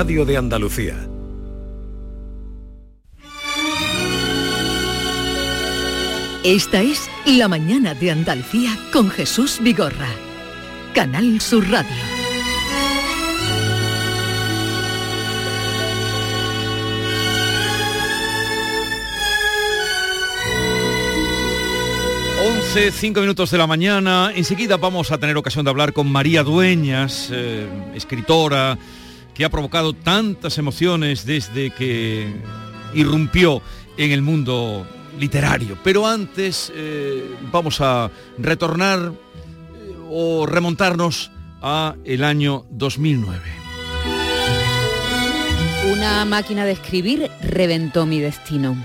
Radio de Andalucía. Esta es La mañana de Andalucía con Jesús Vigorra. Canal Sur Radio. Once, cinco minutos de la mañana. Enseguida vamos a tener ocasión de hablar con María Dueñas, eh, escritora, que ha provocado tantas emociones desde que irrumpió en el mundo literario. Pero antes eh, vamos a retornar eh, o remontarnos a el año 2009. Una máquina de escribir reventó mi destino.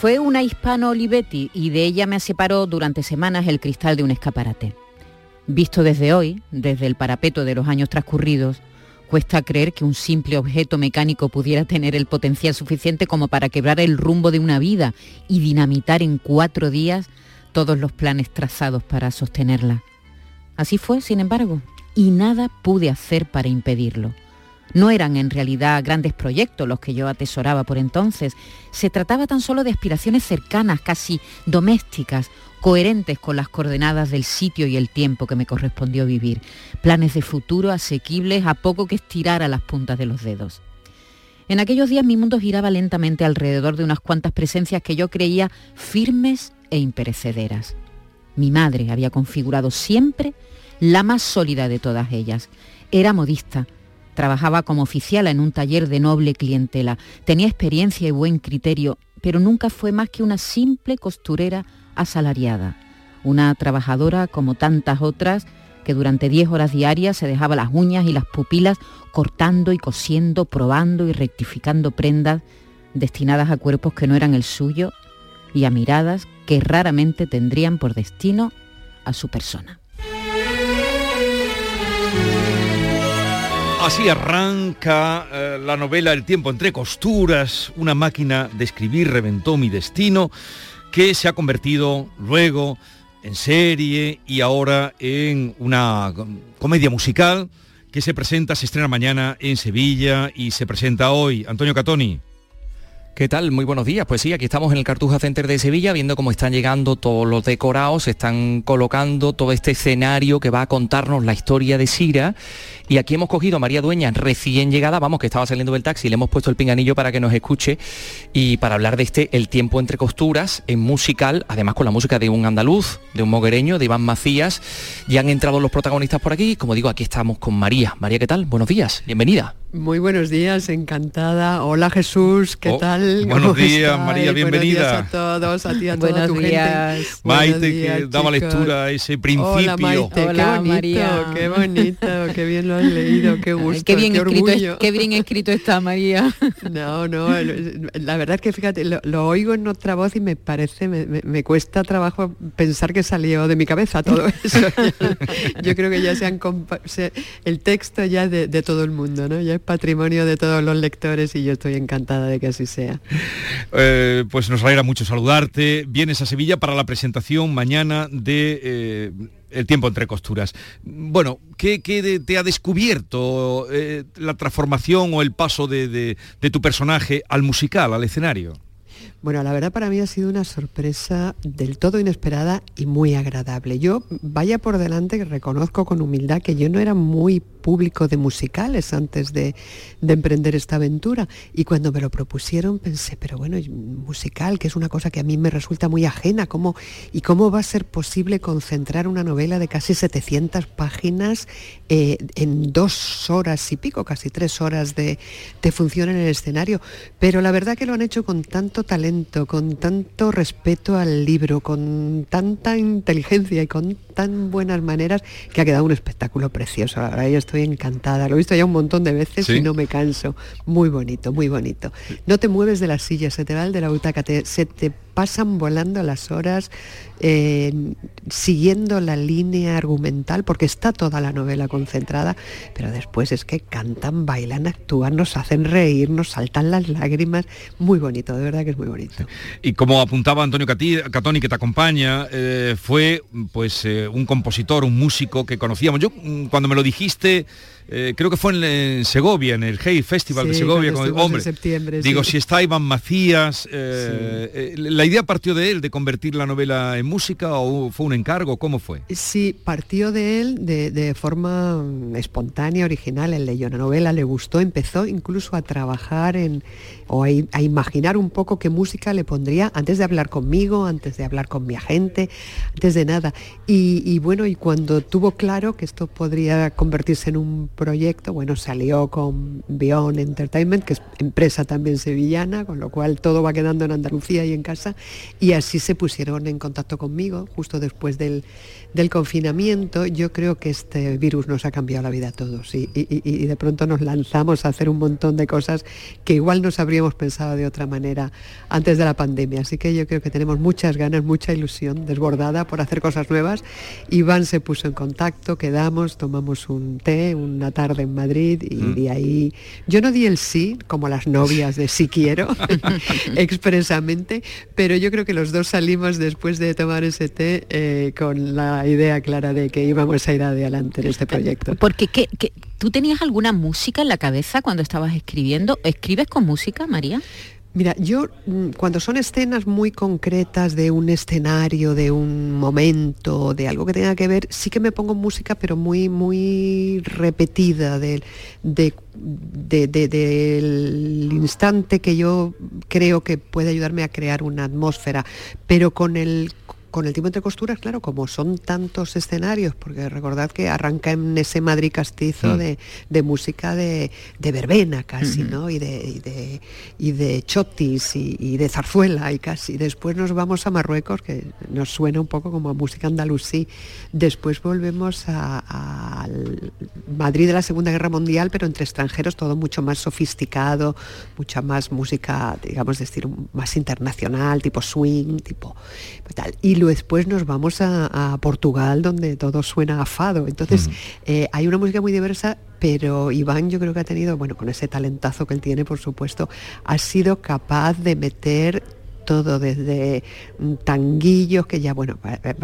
Fue una hispano Olivetti y de ella me separó durante semanas el cristal de un escaparate. Visto desde hoy, desde el parapeto de los años transcurridos, cuesta creer que un simple objeto mecánico pudiera tener el potencial suficiente como para quebrar el rumbo de una vida y dinamitar en cuatro días todos los planes trazados para sostenerla. Así fue, sin embargo, y nada pude hacer para impedirlo. No eran en realidad grandes proyectos los que yo atesoraba por entonces. Se trataba tan solo de aspiraciones cercanas, casi domésticas, coherentes con las coordenadas del sitio y el tiempo que me correspondió vivir. Planes de futuro asequibles a poco que estirar a las puntas de los dedos. En aquellos días mi mundo giraba lentamente alrededor de unas cuantas presencias que yo creía firmes e imperecederas. Mi madre había configurado siempre la más sólida de todas ellas. Era modista, Trabajaba como oficial en un taller de noble clientela. Tenía experiencia y buen criterio, pero nunca fue más que una simple costurera asalariada. Una trabajadora como tantas otras que durante 10 horas diarias se dejaba las uñas y las pupilas cortando y cosiendo, probando y rectificando prendas destinadas a cuerpos que no eran el suyo y a miradas que raramente tendrían por destino a su persona. Así arranca eh, la novela El tiempo entre costuras, una máquina de escribir reventó mi destino, que se ha convertido luego en serie y ahora en una comedia musical que se presenta, se estrena mañana en Sevilla y se presenta hoy. Antonio Catoni. ¿Qué tal? Muy buenos días. Pues sí, aquí estamos en el Cartuja Center de Sevilla viendo cómo están llegando todos los decorados, se están colocando todo este escenario que va a contarnos la historia de Sira. Y aquí hemos cogido a María Dueña, recién llegada, vamos, que estaba saliendo del taxi, le hemos puesto el pinganillo para que nos escuche y para hablar de este El tiempo entre costuras en musical, además con la música de un andaluz, de un moguereño, de Iván Macías. Ya han entrado los protagonistas por aquí. Como digo, aquí estamos con María. María, ¿qué tal? Buenos días, bienvenida. Muy buenos días, encantada. Hola Jesús, ¿qué Oh, tal? Buenos ¿Cómo días, estáis? María, Buenos bienvenida. días a todos, a ti, a toda Buenos tu días. gente. Maite, Buenos días, que daba chicos. lectura a ese principio. Hola Maite, Hola, qué bonito, María. qué bonito, qué bien lo has leído, qué Ay, gusto, qué, bien qué escrito es- orgullo. qué bien escrito está María. No, no, la verdad es que fíjate, lo, lo oigo en otra voz y me parece, me, me- me cuesta trabajo pensar que salió de mi cabeza todo eso. Yo creo que ya se han se- el texto ya de, de todo el mundo, ¿no? Ya es patrimonio de todos los lectores y yo estoy encantada de que así sea. Eh, pues nos alegra mucho saludarte. Vienes a Sevilla para la presentación mañana de eh, El tiempo entre costuras. Bueno, ¿qué, te ha descubierto eh, la transformación o el paso de tu personaje al musical, al escenario? Bueno, la verdad para mí ha sido una sorpresa del todo inesperada y muy agradable. Yo, vaya por delante, que reconozco con humildad que yo no era muy público de musicales antes de, de emprender esta aventura. Y cuando me lo propusieron pensé, pero bueno, musical, que es una cosa que a mí me resulta muy ajena, ¿cómo, ¿y cómo va a ser posible concentrar una novela de casi 700 páginas eh, en dos horas y pico, casi tres horas de función en el escenario? Pero la verdad que lo han hecho con tanto talento, con tanto respeto al libro, con tanta inteligencia y con tan buenas maneras que ha quedado un espectáculo precioso. La verdad yo estoy encantada. Lo he visto ya un montón de veces Sí. y no me canso. Muy bonito, muy bonito. No te mueves de la silla, se te va el de la butaca, te- se te pasan volando las horas eh, siguiendo la línea argumental, porque está toda la novela concentrada, pero después es que cantan, bailan, actúan, nos hacen reír, nos saltan las lágrimas. Muy bonito, de verdad que es muy bonito. Y como apuntaba Antonio Catoni, que te acompaña, eh, fue pues eh, un compositor, un músico que conocíamos. Yo mm, cuando me lo dijiste, eh, creo que fue en, Segovia, en el Hey Festival de Segovia, con el hombre. septiembre, digo, si está Iván Macías, eh, ¿la idea partió de él, de convertir la novela en música o fue un encargo? ¿Cómo fue? Sí, partió de él de, forma espontánea, original. El leyó una novela, le gustó, empezó incluso a trabajar en, o a, imaginar un poco qué música le pondría antes de hablar conmigo, antes de hablar con mi agente, antes de nada. Y, y bueno, y cuando tuvo claro que esto podría convertirse en un proyecto, bueno, salió con Beyond Entertainment, que es empresa también sevillana, con lo cual todo va quedando en Andalucía y en casa, y así se pusieron en contacto conmigo justo después del, del confinamiento. Yo creo que este virus nos ha cambiado la vida a todos y, y, de pronto nos lanzamos a hacer un montón de cosas que igual nos habríamos pensado de otra manera antes de la pandemia. Así que yo creo que tenemos muchas ganas, mucha ilusión desbordada por hacer cosas nuevas. Iván se puso en contacto, quedamos, tomamos un té, una tarde en Madrid y mm. de ahí yo no di el sí, como las novias de sí quiero, expresamente, pero yo creo que los dos salimos después de tomar ese té eh, con la idea clara de que íbamos a ir adelante en este proyecto. Porque ¿qué, tú tenías alguna música en la cabeza cuando estabas escribiendo? ¿Escribes con música, María? Mira, yo mm, cuando son escenas muy concretas de un escenario, de un momento, de algo que tenga que ver, sí que me pongo música, pero muy, muy repetida, del instante que yo creo que puede ayudarme a crear una atmósfera, pero con el con el tiempo entre costuras, claro, como son tantos escenarios, porque recordad que arranca en ese Madrid castizo mm. de, música de, verbena casi, ¿no? Y de, y de, chotis y, de zarzuela y casi. Después nos vamos a Marruecos, que nos suena un poco como a música andalusí. Después volvemos a, Madrid de la Segunda Guerra Mundial, pero entre extranjeros, todo mucho más sofisticado, mucha más música, digamos, de estilo más internacional, tipo swing, tipo tal. Y luego después nos vamos a, Portugal, donde todo suena a fado. Entonces, eh, hay una música muy diversa, pero Iván yo creo que ha tenido, bueno, con ese talentazo que él tiene, por supuesto, ha sido capaz de meter todo desde tanguillos que ya, bueno,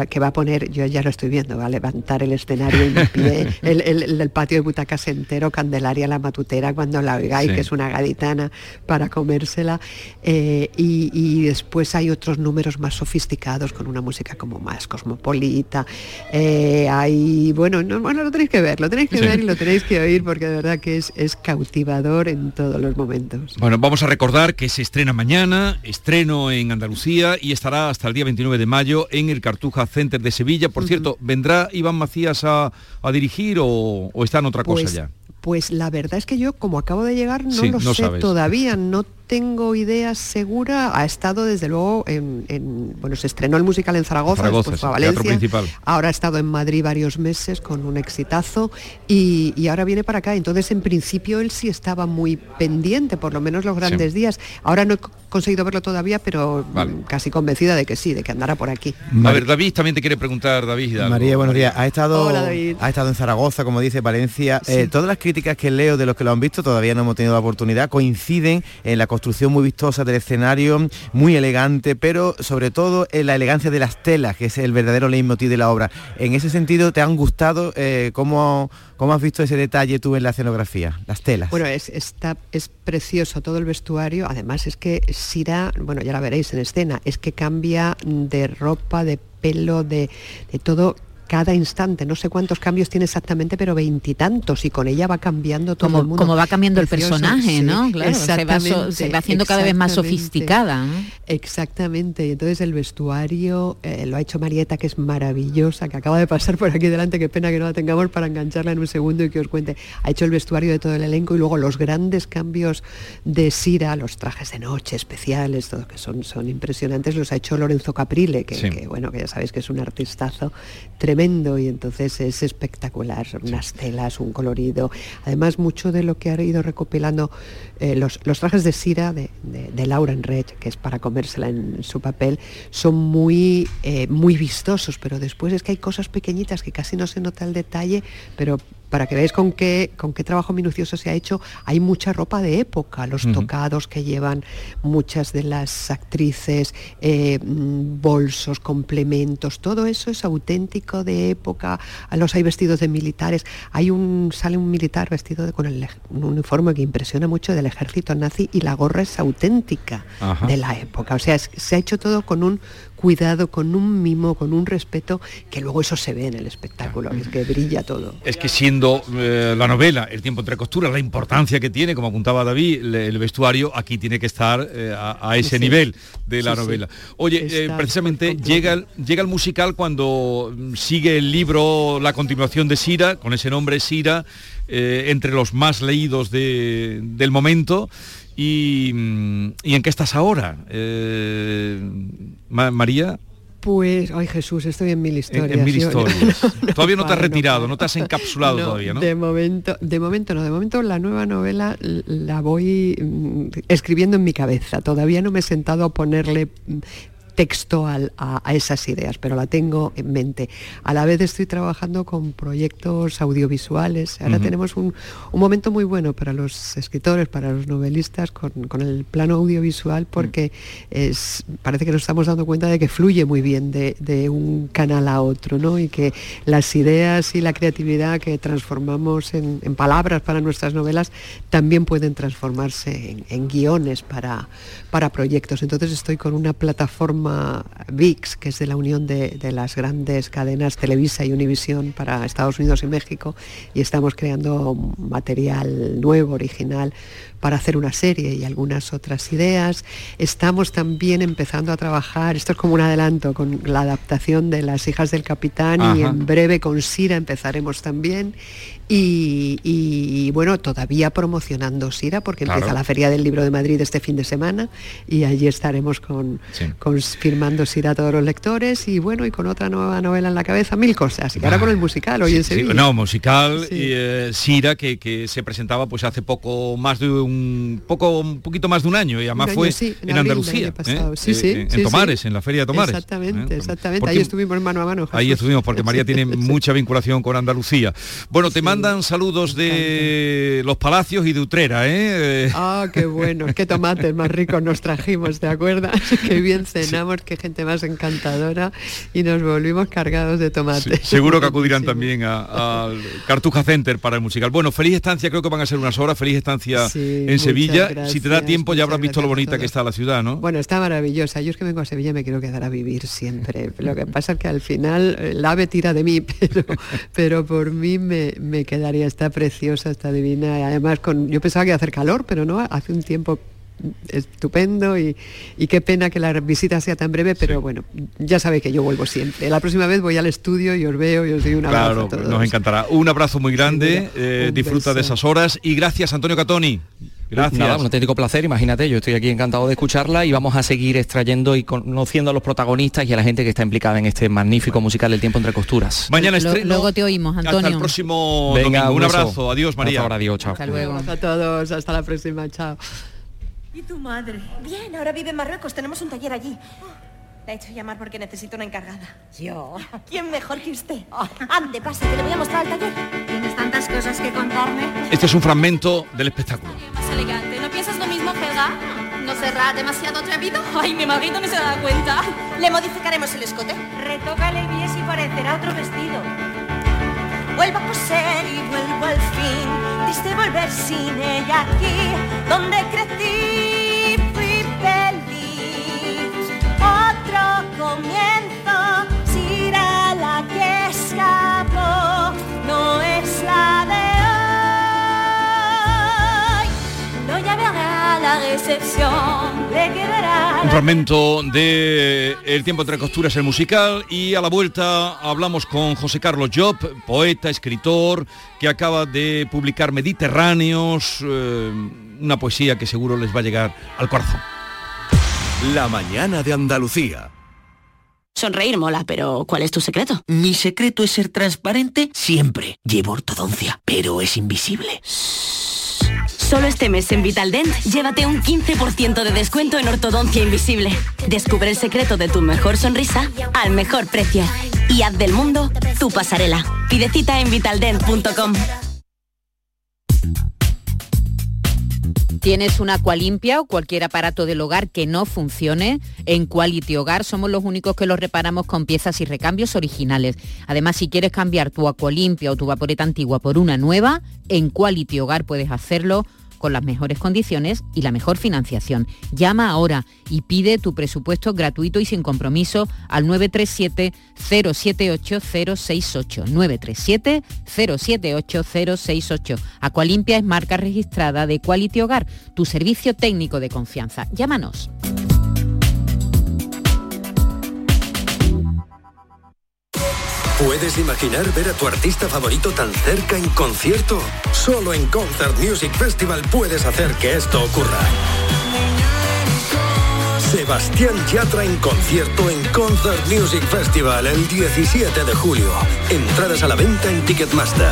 que va a poner, yo ya lo estoy viendo, va a levantar el escenario en pie, el, patio de butacas entero, Candelaria la matutera cuando la oigáis, que es una gaditana para comérsela, eh, y, después hay otros números más sofisticados con una música como más cosmopolita, eh, hay, bueno, no, bueno, lo tenéis que ver, lo tenéis que ver y lo tenéis que oír porque de verdad que es, es cautivador en todos los momentos. Bueno, vamos a recordar que se estrena mañana, estreno en Andalucía y estará hasta el día 29 de mayo en el Cartuja Center de Sevilla. Por cierto, ¿vendrá Iván Macías a, dirigir o, está en otra cosa pues ya? Pues la verdad es que yo, como acabo de llegar, no lo sé todavía, no tengo idea segura. Ha estado desde luego en, bueno, se estrenó el musical en Zaragoza, después fue a Valencia. Ahora ha estado en Madrid varios meses con un exitazo y, ahora viene para acá. Entonces, en principio él sí estaba muy pendiente, por lo menos los grandes días. Ahora no he conseguido verlo todavía, pero casi convencida de que sí, de que andará por aquí. A ver, David también te quiere preguntar, David. María, buenos días. Ha estado, ha estado en Zaragoza, como dice Valencia. Eh, todas las críticas que leo de los que lo han visto, todavía no hemos tenido la oportunidad, coinciden en la construcción muy vistosa del escenario, muy elegante, pero sobre todo en la elegancia de las telas, que es el verdadero leitmotiv de la obra. En ese sentido, ¿te han gustado? Eh, ¿cómo, ¿Cómo has visto ese detalle tú en la escenografía? Las telas. Bueno, es, está, es precioso todo el vestuario. Además es que Sira, bueno, ya la veréis en escena, es que cambia de ropa, de pelo, de, de todo cada instante. No sé cuántos cambios tiene exactamente, pero veintitantos y, con ella va cambiando todo el mundo. Como va cambiando el personaje, ¿no? Claro, se va, haciendo cada vez más sofisticada. Exactamente. Y entonces el vestuario eh, lo ha hecho Marieta, que es maravillosa, que acaba de pasar por aquí delante. Qué pena que no la tengamos para engancharla en un segundo y que os cuente. Ha hecho el vestuario de todo el elenco y luego los grandes cambios de Sira, los trajes de noche especiales, todo que son, son impresionantes, los ha hecho Lorenzo Caprile, que, que bueno, que ya sabéis que es un artistazo tremendo y entonces es espectacular, unas telas, un colorido. Además, mucho de lo que ha ido recopilando eh, los, trajes de Sira de, Laura Enrech, que es para comérsela en su papel, son muy, eh, muy vistosos, pero después es que hay cosas pequeñitas que casi no se nota el detalle, pero para que veáis con qué, con qué trabajo minucioso se ha hecho, hay mucha ropa de época, los tocados que llevan muchas de las actrices, eh, mm, bolsos, complementos, todo eso es auténtico de época. Los hay vestidos de militares. Hay un, sale un militar vestido con el, un uniforme que impresiona mucho del ejército nazi y la gorra es auténtica de la época. O sea, se ha hecho todo con un cuidado, con un mimo, con un respeto, que luego eso se ve en el espectáculo, es que brilla todo. Es que siendo eh, la novela El tiempo entre costuras, la importancia que tiene, como apuntaba David, el, vestuario aquí tiene que estar eh, a, ese nivel de la novela. Oye, eh, precisamente llega el, llega el musical cuando sigue el libro, la continuación de Sira, con ese nombre Sira, entre los más leídos del momento. ¿Y, en qué estás ahora, eh, María? Pues, ay Jesús, estoy en mil historias. En, mil historias. todavía no te has retirado, no, te has encapsulado todavía, ¿no? De momento, de momento no, de momento la nueva novela la voy mm, escribiendo en mi cabeza. Todavía no me he sentado a ponerle texto a, esas ideas, pero la tengo en mente. A la vez estoy trabajando con proyectos audiovisuales. Ahora tenemos un, momento muy bueno para los escritores, para los novelistas, con, el plano audiovisual, porque es, parece que nos estamos dando cuenta de que fluye muy bien de, un canal a otro, ¿no? Y que las ideas y la creatividad que transformamos en, palabras para nuestras novelas también pueden transformarse en, guiones para, para proyectos. Entonces estoy con una plataforma VIX, que es de la unión de, las grandes cadenas Televisa y Univisión para Estados Unidos y México, y estamos creando material nuevo, original, para hacer una serie y algunas otras ideas. Estamos también empezando a trabajar, esto es como un adelanto, con la adaptación de Las hijas del capitán y en breve con Sira empezaremos también. Y, bueno, todavía promocionando Sira porque empieza la Feria del Libro de Madrid este fin de semana y allí estaremos con, firmando Sira a todos los lectores y bueno, y con otra nueva novela en la cabeza, mil cosas. Y ahora con el musical hoy en Sevilla. no, musical y eh, Sira que, que, se presentaba pues hace poco más de un poco un poquito más de un año y además fue en, Andalucía, ¿eh? eh, en Tomares, en la Feria de Tomares. Exactamente, exactamente. ahí estuvimos mano a mano. Ahí estuvimos porque María tiene mucha vinculación con Andalucía. Bueno, te mandan saludos de los Palacios y de Utrera, ¿eh? Ah, qué bueno, qué tomates más ricos nos trajimos, ¿te acuerdas? qué bien cenamos, qué gente más encantadora y nos volvimos cargados de tomates. seguro que acudirán también al Cartuja Center para el musical. Bueno, feliz estancia, creo que van a ser unas horas, feliz estancia en Sevilla. si te da tiempo ya habrás visto lo bonita que está la ciudad, ¿no? Bueno, está maravillosa. Yo es que vengo a Sevilla me quiero quedar a vivir siempre. Lo que pasa es que al final el eh, ave tira de mí, pero, pero por mí me, me quedaría está preciosa, está divina. Además, con, yo pensaba que iba a hacer calor, pero no, hace un tiempo estupendo y, qué pena que la visita sea tan breve, pero bueno, ya sabe que yo vuelvo siempre. La próxima vez voy al estudio y os veo y os doy un abrazo. Claro, nos encantará. Un abrazo muy grande, eh, disfruta de esas horas y gracias Antonio Catoni. Gracias. Nada, un auténtico placer, imagínate, yo estoy aquí encantado de escucharla y vamos a seguir extrayendo y conociendo a los protagonistas y a la gente que está implicada en este magnífico musical El tiempo entre costuras. Mañana estreno. Luego te oímos, Antonio. Hasta el próximo Venga, Un, abrazo. Adiós, María. Hasta adiós, chao. Hasta luego. a todos. Hasta la próxima. Chao. ¿Y tu madre? Bien, ahora vive en Marruecos. Tenemos un taller allí. La he hecho llamar porque necesito una encargada. ¿Yo? ¿Quién mejor que usted? Ande, pase, que le voy a mostrar el taller. ¿Tienes tantas cosas que contarme? Este es un fragmento del espectáculo. Más elegante. ¿No piensas lo mismo, Helga? ¿No será demasiado atrevido? Ay, mi marido no se da cuenta. ¿Le modificaremos el escote? Retócale bien y parecerá otro vestido. Vuelvo a coser y vuelvo al fin. Diste volver sin ella aquí, donde crecí, fui feliz. Otro comienzo, Un fragmento de El tiempo entre costuras, el musical, y a la vuelta hablamos con José Carlos Job, poeta, escritor, que acaba de publicar Mediterráneos, eh, una poesía que seguro les va a llegar al corazón. La mañana de Andalucía. Sonreír mola, pero ¿cuál es tu secreto? Mi secreto es ser transparente siempre. Llevo ortodoncia, pero es invisible. Solo este mes en Vitaldent, llévate un 15% de descuento en ortodoncia invisible. Descubre el secreto de tu mejor sonrisa al mejor precio. Y haz del mundo tu pasarela. Pide cita en vitaldent.com. ¿Tienes una limpia o cualquier aparato del hogar que no funcione? En Quality Hogar somos los únicos que los reparamos con piezas y recambios originales. Además, si quieres cambiar tu limpia o tu vaporeta antigua por una nueva, en Quality Hogar puedes hacerlo con las mejores condiciones y la mejor financiación. Llama ahora y pide tu presupuesto gratuito y sin compromiso al 937-078-068. 937-078-068. Aqualimpia es marca registrada de Quality Hogar, tu servicio técnico de confianza. Llámanos. ¿Puedes imaginar ver a tu artista favorito tan cerca en concierto? Solo en Concert Music Festival puedes hacer que esto ocurra. Sebastián Yatra en concierto en Concert Music Festival el 17 de julio. Entradas a la venta en Ticketmaster.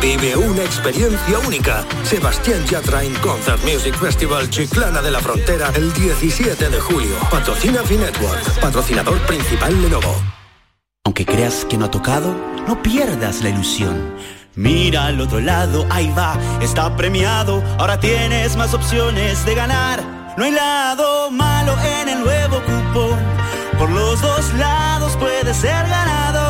Vive una experiencia única. Sebastián Yatra en Concert Music Festival Chiclana de la Frontera el 17 de julio. Patrocina Finetwork, patrocinador principal Lenovo. Aunque creas que no ha tocado, no pierdas la ilusión. Mira al otro lado, ahí va, está premiado. Ahora tienes más opciones de ganar. No hay lado malo en el nuevo cupón. Por los dos lados puedes ser ganador.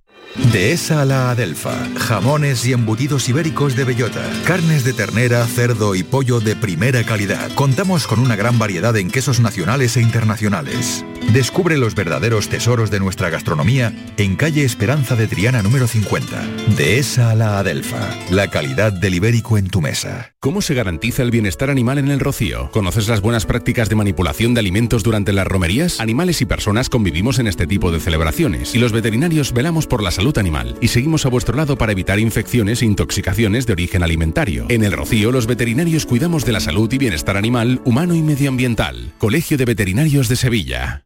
Dehesa a la Adelfa. Jamones y embutidos ibéricos de bellota. Carnes de ternera, cerdo y pollo de primera calidad. Contamos con una gran variedad en quesos nacionales e internacionales. Descubre los verdaderos tesoros de nuestra gastronomía en calle Esperanza de Triana número 50. Dehesa a la Adelfa. La calidad del ibérico en tu mesa. ¿Cómo se garantiza el bienestar animal en el rocío? ¿Conoces las buenas prácticas de manipulación de alimentos durante las romerías? Animales y personas convivimos en este tipo de celebraciones y los veterinarios velamos por la salud animal y seguimos a vuestro lado para evitar infecciones e intoxicaciones de origen alimentario. En el Rocío, los veterinarios cuidamos de la salud y bienestar animal, humano y medioambiental. Colegio de Veterinarios de Sevilla.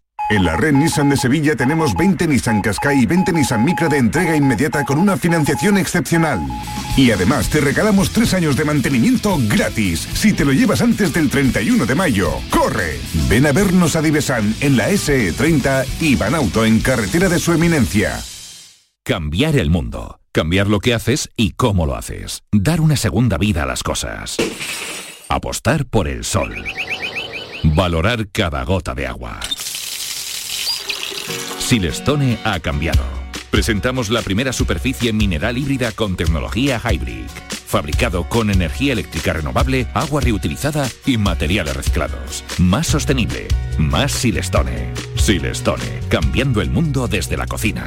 En la red Nissan de Sevilla tenemos 20 Nissan Qashqai y 20 Nissan Micra de entrega inmediata con una financiación excepcional. Y además te regalamos 3 años de mantenimiento gratis si te lo llevas antes del 31 de mayo. ¡Corre! Ven a vernos a Divesan en la SE30 y Banauto en carretera de su eminencia. Cambiar el mundo. Cambiar lo que haces y cómo lo haces. Dar una segunda vida a las cosas. Apostar por el sol. Valorar cada gota de agua. Silestone ha cambiado. Presentamos la primera superficie mineral híbrida con tecnología Hybrid. Fabricado con energía eléctrica renovable, agua reutilizada y materiales reciclados. Más sostenible. Más Silestone. Silestone. Cambiando el mundo desde la cocina.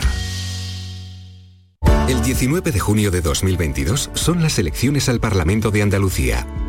El 19 de junio de 2022 son las elecciones al Parlamento de Andalucía.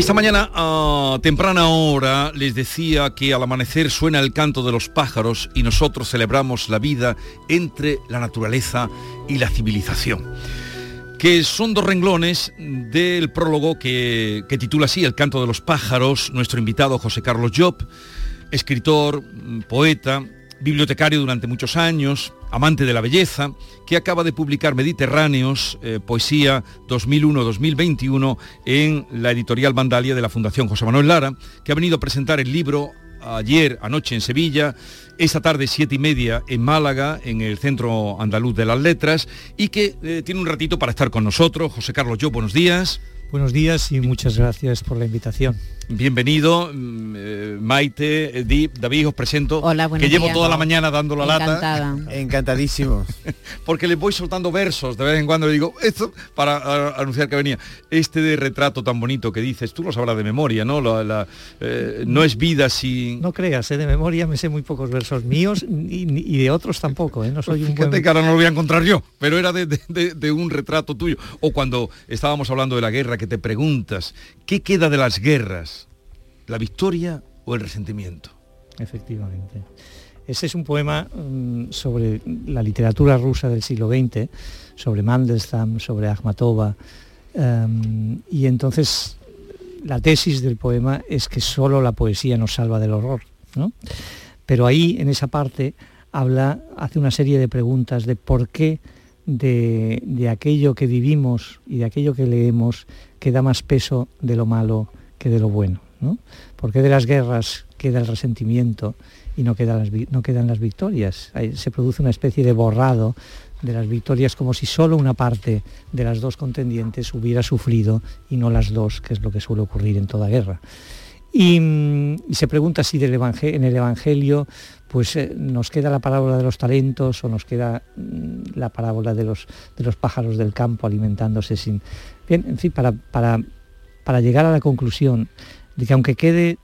Esta mañana a temprana hora les decía que al amanecer suena el canto de los pájaros y nosotros celebramos la vida entre la naturaleza y la civilización que son dos renglones del prólogo que, que, titula así El canto de los pájaros, nuestro invitado José Carlos Job, escritor, poeta, bibliotecario durante muchos años, amante de la belleza, que acaba de publicar Mediterráneos, eh, Poesía 2001-2021 en la editorial Vandalia de la Fundación José Manuel Lara, que ha venido a presentar el libro ayer, anoche en Sevilla, esta tarde siete y media en Málaga, en el Centro Andaluz de las Letras, y que eh, tiene un ratito para estar con nosotros. José Carlos, yo, buenos días. Buenos días y muchas gracias por la invitación. Bienvenido, mm, eh, Maite, David, os presento. Hola, Que llevo toda la mañana dando la Encantada. lata. Encantadísimos. Porque les voy soltando versos de vez en cuando. Le digo, esto, para a, anunciar que venía. Este de retrato tan bonito que dices, tú lo sabrás de memoria, ¿no? La, la, eh, no es vida sin... No creas, ¿eh? de memoria me sé muy pocos versos míos y, y de otros tampoco. ¿eh? No soy un Fíjate buen... que ahora no lo voy a encontrar yo, pero era de, de, de un retrato tuyo. O cuando estábamos hablando de la guerra, que te preguntas, ¿qué queda de las guerras? ¿La victoria o el resentimiento? Efectivamente. Ese es un poema um, sobre la literatura rusa del siglo XX, sobre Mandelstam, sobre Akhmatova, um, y entonces la tesis del poema es que solo la poesía nos salva del horror. ¿no? Pero ahí, en esa parte, habla, hace una serie de preguntas de por qué de, de aquello que vivimos y de aquello que leemos queda más peso de lo malo que de lo bueno. ¿No? ¿Por de las guerras queda el resentimiento y no quedan las, victorias? Se produce una especie de borrado de las victorias como si solo una parte de las dos contendientes hubiera sufrido y no las dos, que es lo que suele ocurrir en toda guerra. Y, y se pregunta si en el Evangelio pues eh, nos queda la parábola de los talentos o nos queda mm, la parábola de los, pájaros del campo alimentándose sin... Bien, en fin, para llegar a la conclusión que aunque quede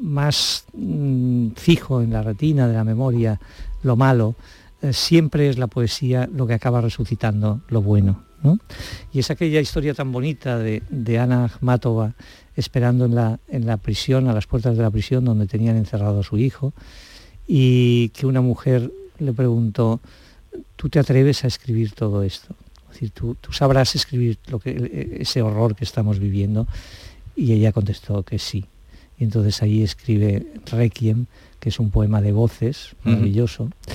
más mmm, fijo en la retina de la memoria lo malo, eh, siempre es la poesía lo que acaba resucitando lo bueno. ¿no? Y es aquella historia tan bonita de, de Ana Akhmatova esperando en la, en la prisión, a las puertas de la prisión donde tenían encerrado a su hijo, y que una mujer le preguntó, ¿tú te atreves a escribir todo esto? Es decir, tú, tú sabrás escribir lo que, ese horror que estamos viviendo. Y ella contestó que sí. Y entonces ahí escribe Requiem, que es un poema de voces maravilloso. Uh -huh.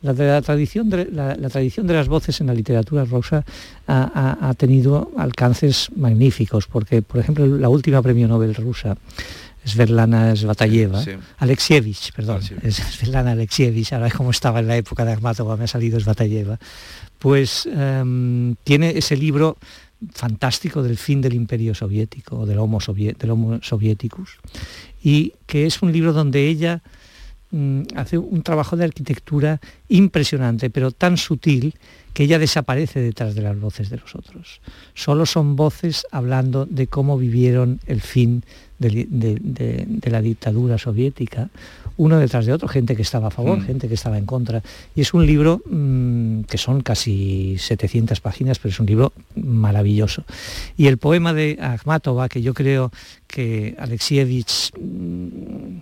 La, la, tradición de, la, la, tradición de las voces en la literatura rusa ha, ha, ha, tenido alcances magníficos, porque, por ejemplo, la última premio Nobel rusa, Svetlana Svatayeva, sí. Alexievich, perdón, sí. Svetlana Alexievich, ahora como estaba en la época de Akhmatova, me ha salido Svatayeva, pues um, tiene ese libro fantástico del fin del imperio soviético, del Homo, soviet, del homo y que es un libro donde ella mmm, hace un trabajo de arquitectura impresionante, pero tan sutil que ella desaparece detrás de las voces de los otros. Solo son voces hablando de cómo vivieron el fin de, de, de, de la dictadura soviética, uno detrás de otro, gente que estaba a favor, mm. gente que estaba en contra. Y es un libro mmm, que son casi 700 páginas, pero es un libro maravilloso. Y el poema de Akhmatova, que yo creo que Alexievich mmm,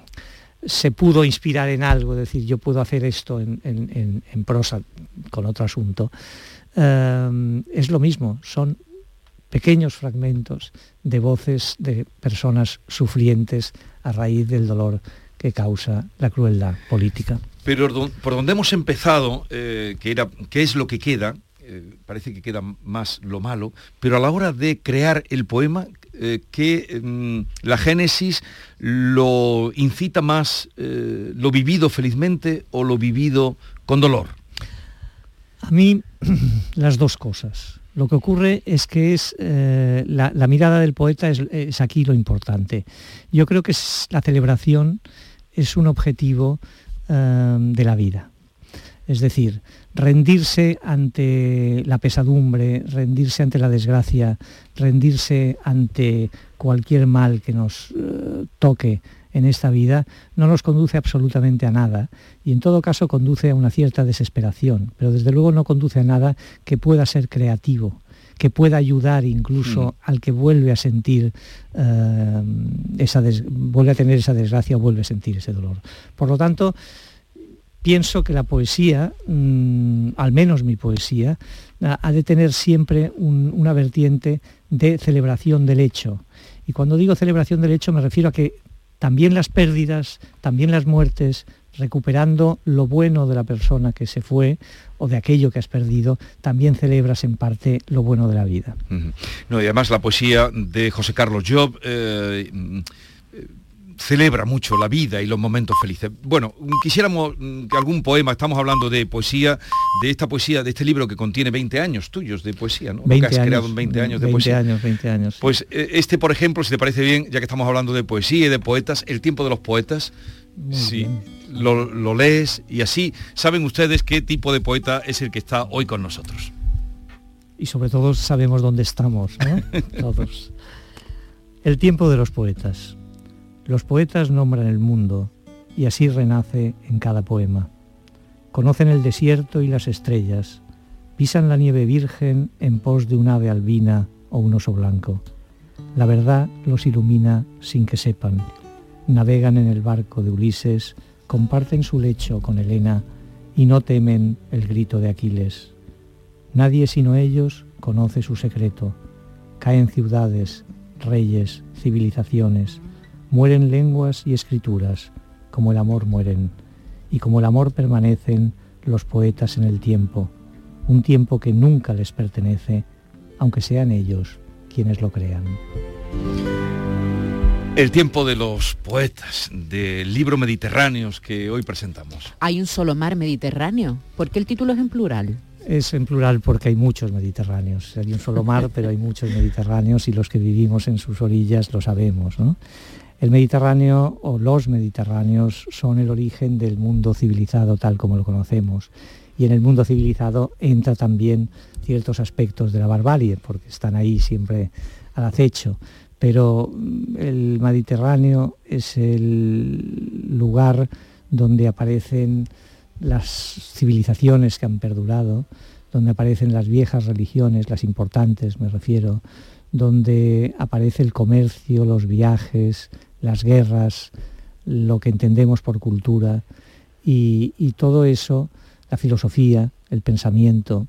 se pudo inspirar en algo, es decir, yo puedo hacer esto en, prosa con otro asunto, uh, es lo mismo, son pequeños fragmentos de voces de personas sufrientes a raíz del dolor que causa la crueldad política. Pero por donde hemos empezado, eh, que era qué es lo que queda, eh, parece que queda más lo malo, pero a la hora de crear el poema, eh, que mm, la génesis lo incita más eh, lo vivido felizmente o lo vivido con dolor. A mí las dos cosas. Lo que ocurre es que es eh, la, mirada del poeta es, aquí lo importante. Yo creo que la celebración es un objetivo eh, de la vida. Es decir, rendirse ante la pesadumbre, rendirse ante la desgracia, rendirse ante cualquier mal que nos eh, toque en esta vida no nos conduce absolutamente a nada y en todo caso conduce a una cierta desesperación, pero desde luego no conduce a nada que pueda ser creativo, que pueda ayudar incluso mm. al que vuelve a sentir eh, esa vuelve a tener esa desgracia o vuelve a sentir ese dolor. Por lo tanto, pienso que la poesía, mm, al menos mi poesía, ha de tener siempre una vertiente de celebración del hecho. Y cuando digo celebración del hecho me refiero a que también las pérdidas, también las muertes, recuperando lo bueno de la persona que se fue o de aquello que has perdido, también celebras en parte lo bueno de la vida. No, y además la poesía de José Carlos Job eh, celebra mucho la vida y los momentos felices. Bueno, quisiéramos mm, que algún poema, estamos hablando de poesía, de esta poesía, de este libro que contiene 20 años tuyos de poesía, ¿no? 20 que has creado en 20 años de 20 poesía. años, 20 años. Pues eh, este, por ejemplo, si te parece bien, ya que estamos hablando de poesía y de poetas, El tiempo de los poetas, sí, lo, lo lees y así saben ustedes qué tipo de poeta es el que está hoy con nosotros. Y sobre todo sabemos dónde estamos, ¿no? Todos. El tiempo de los poetas. Los poetas nombran el mundo y así renace en cada poema. Conocen el desierto y las estrellas, pisan la nieve virgen en pos de un ave albina o un oso blanco. La verdad los ilumina sin que sepan. Navegan en el barco de Ulises, comparten su lecho con Helena y no temen el grito de Aquiles. Nadie sino ellos conoce su secreto. Caen ciudades, reyes, civilizaciones, Mueren lenguas y escrituras, como el amor mueren, y como el amor permanecen los poetas en el tiempo, un tiempo que nunca les pertenece, aunque sean ellos quienes lo crean. El tiempo de los poetas, del libro Mediterráneos que hoy presentamos. Hay un solo mar Mediterráneo. ¿Por qué el título es en plural? Es en plural porque hay muchos Mediterráneos. Hay un solo mar, pero hay muchos Mediterráneos y los que vivimos en sus orillas lo sabemos. ¿no? El Mediterráneo o los Mediterráneos son el origen del mundo civilizado tal como lo conocemos. Y en el mundo civilizado entra también ciertos aspectos de la barbarie, porque están ahí siempre al acecho. Pero mm, el Mediterráneo es el lugar donde aparecen las civilizaciones que han perdurado, donde aparecen las viejas religiones, las importantes me refiero, donde aparece el comercio, los viajes, las guerras, lo que entendemos por cultura y, todo eso, la filosofía, el pensamiento,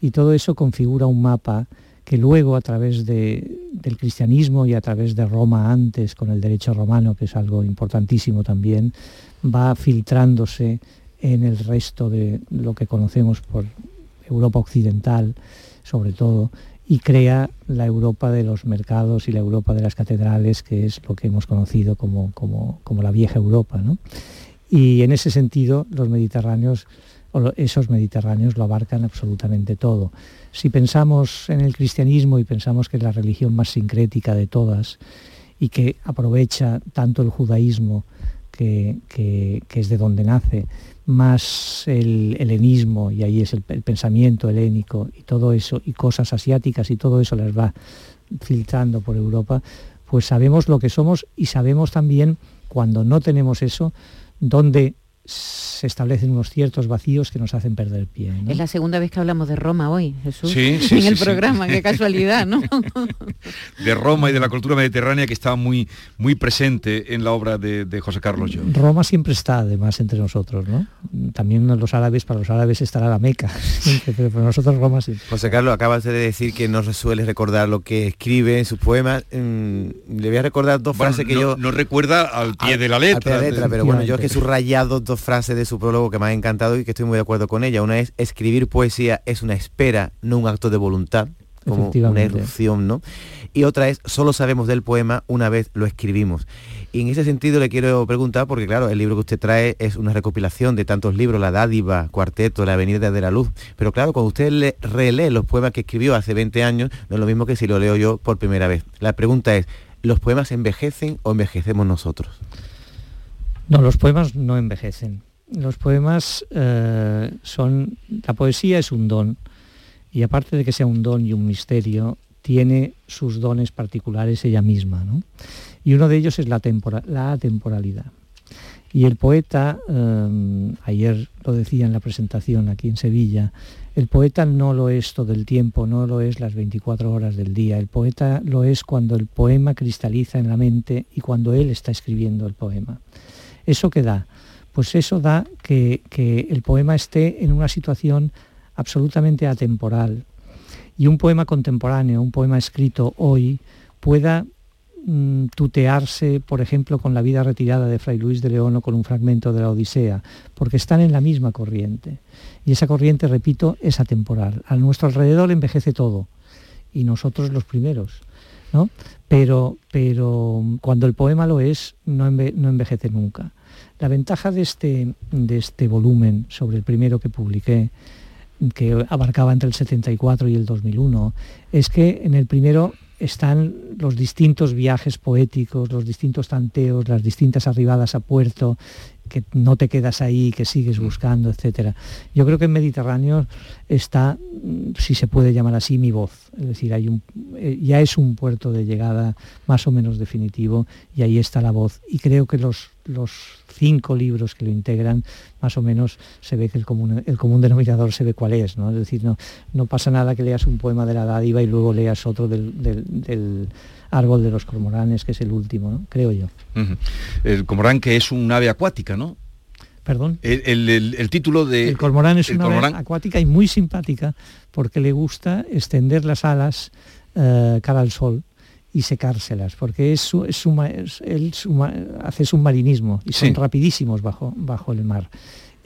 y todo eso configura un mapa que luego a través del cristianismo y a través de Roma antes, con el derecho romano, que es algo importantísimo también, va filtrándose en el resto de lo que conocemos por Europa occidental, sobre todo, y crea la Europa de los mercados y la Europa de las catedrales, que es lo que hemos conocido como, como, la vieja Europa. Y en ese sentido, los mediterráneos, o esos mediterráneos lo abarcan absolutamente todo. Si pensamos en el cristianismo y pensamos que es la religión más sincrética de todas y que aprovecha tanto el judaísmo, que, que es de donde nace, más el helenismo, y ahí es el, pensamiento helénico y todo eso, y cosas asiáticas y todo eso las va filtrando por Europa, pues sabemos lo que somos y sabemos también, cuando no tenemos eso, dónde se establecen unos ciertos vacíos que nos hacen perder pie. Es la segunda vez que hablamos de Roma hoy, Jesús, sí, en el programa, qué casualidad, ¿no? de Roma y de la cultura mediterránea que está muy, muy presente en la obra de, José Carlos Yo. Roma siempre está además entre nosotros, ¿no? También los árabes, para los árabes estará la Meca, pero para nosotros Roma sí. José Carlos, acabas de decir que no suele recordar lo que escribe en sus poemas. Mm, le voy a recordar dos frases que yo... No recuerda al pie de la letra. pero bueno, yo es que he subrayado dos frase de su prólogo que me ha encantado y que estoy muy de acuerdo con ella. Una es, escribir poesía es una espera, no un acto de voluntad, como una erupción, ¿no? Y otra es, solo sabemos del poema una vez lo escribimos. Y en ese sentido le quiero preguntar, porque claro, el libro que usted trae es una recopilación de tantos libros, La Dádiva, Cuarteto, La Avenida de la Luz. Pero claro, cuando usted le relee los poemas que escribió hace 20 años, no es lo mismo que si lo leo yo por primera vez. La pregunta es, ¿los poemas envejecen o envejecemos nosotros? No, los poemas no envejecen. los poemas eh, son, la poesía es un don y aparte de que sea un don y un misterio, tiene sus dones particulares ella misma. Y uno de ellos es la, la atemporalidad. Y el poeta, eh, ayer lo decía en la presentación aquí en Sevilla, el poeta no lo es todo el tiempo, no lo es las 24 horas del día. El poeta lo es cuando el poema cristaliza en la mente y cuando él está escribiendo el poema. ¿Eso qué da? Pues eso da que, que el poema esté en una situación absolutamente atemporal. Y un poema contemporáneo, un poema escrito hoy, pueda Mm, tutearse, por ejemplo, con la vida retirada de Fray Luis de León o con un fragmento de la Odisea, porque están en la misma corriente. Y esa corriente, repito, es atemporal. A nuestro alrededor envejece todo, y nosotros los primeros. ¿No? Pero, pero cuando el poema lo es, no, envejece nunca. La ventaja de este, de este volumen sobre el primero que publiqué, que abarcaba entre el 74 y el 2001, es que en el primero están los distintos viajes poéticos, los distintos tanteos, las distintas arribadas a puerto, que no te quedas ahí, que sigues mm. buscando, etcétera. Yo creo que en Mediterráneo está, mm, si se puede llamar así, mi voz. Es decir, hay un, eh, ya es un puerto de llegada más o menos definitivo y ahí está la voz. Y creo que los, los cinco libros que lo integran, más o menos se ve que el común, el común denominador se ve cuál es. ¿no? Es decir, no, no pasa nada que leas un poema de la dádiva y luego leas otro del, del árbol de los cormoranes, que es el último, creo yo. El cormorán que es un ave acuática, ¿no? Perdón. El, título de... El cormorán es una ave acuática y muy simpática porque le gusta extender las alas eh, cara al sol y secárselas, porque es, es, él hace submarinismo y son rapidísimos bajo, bajo el mar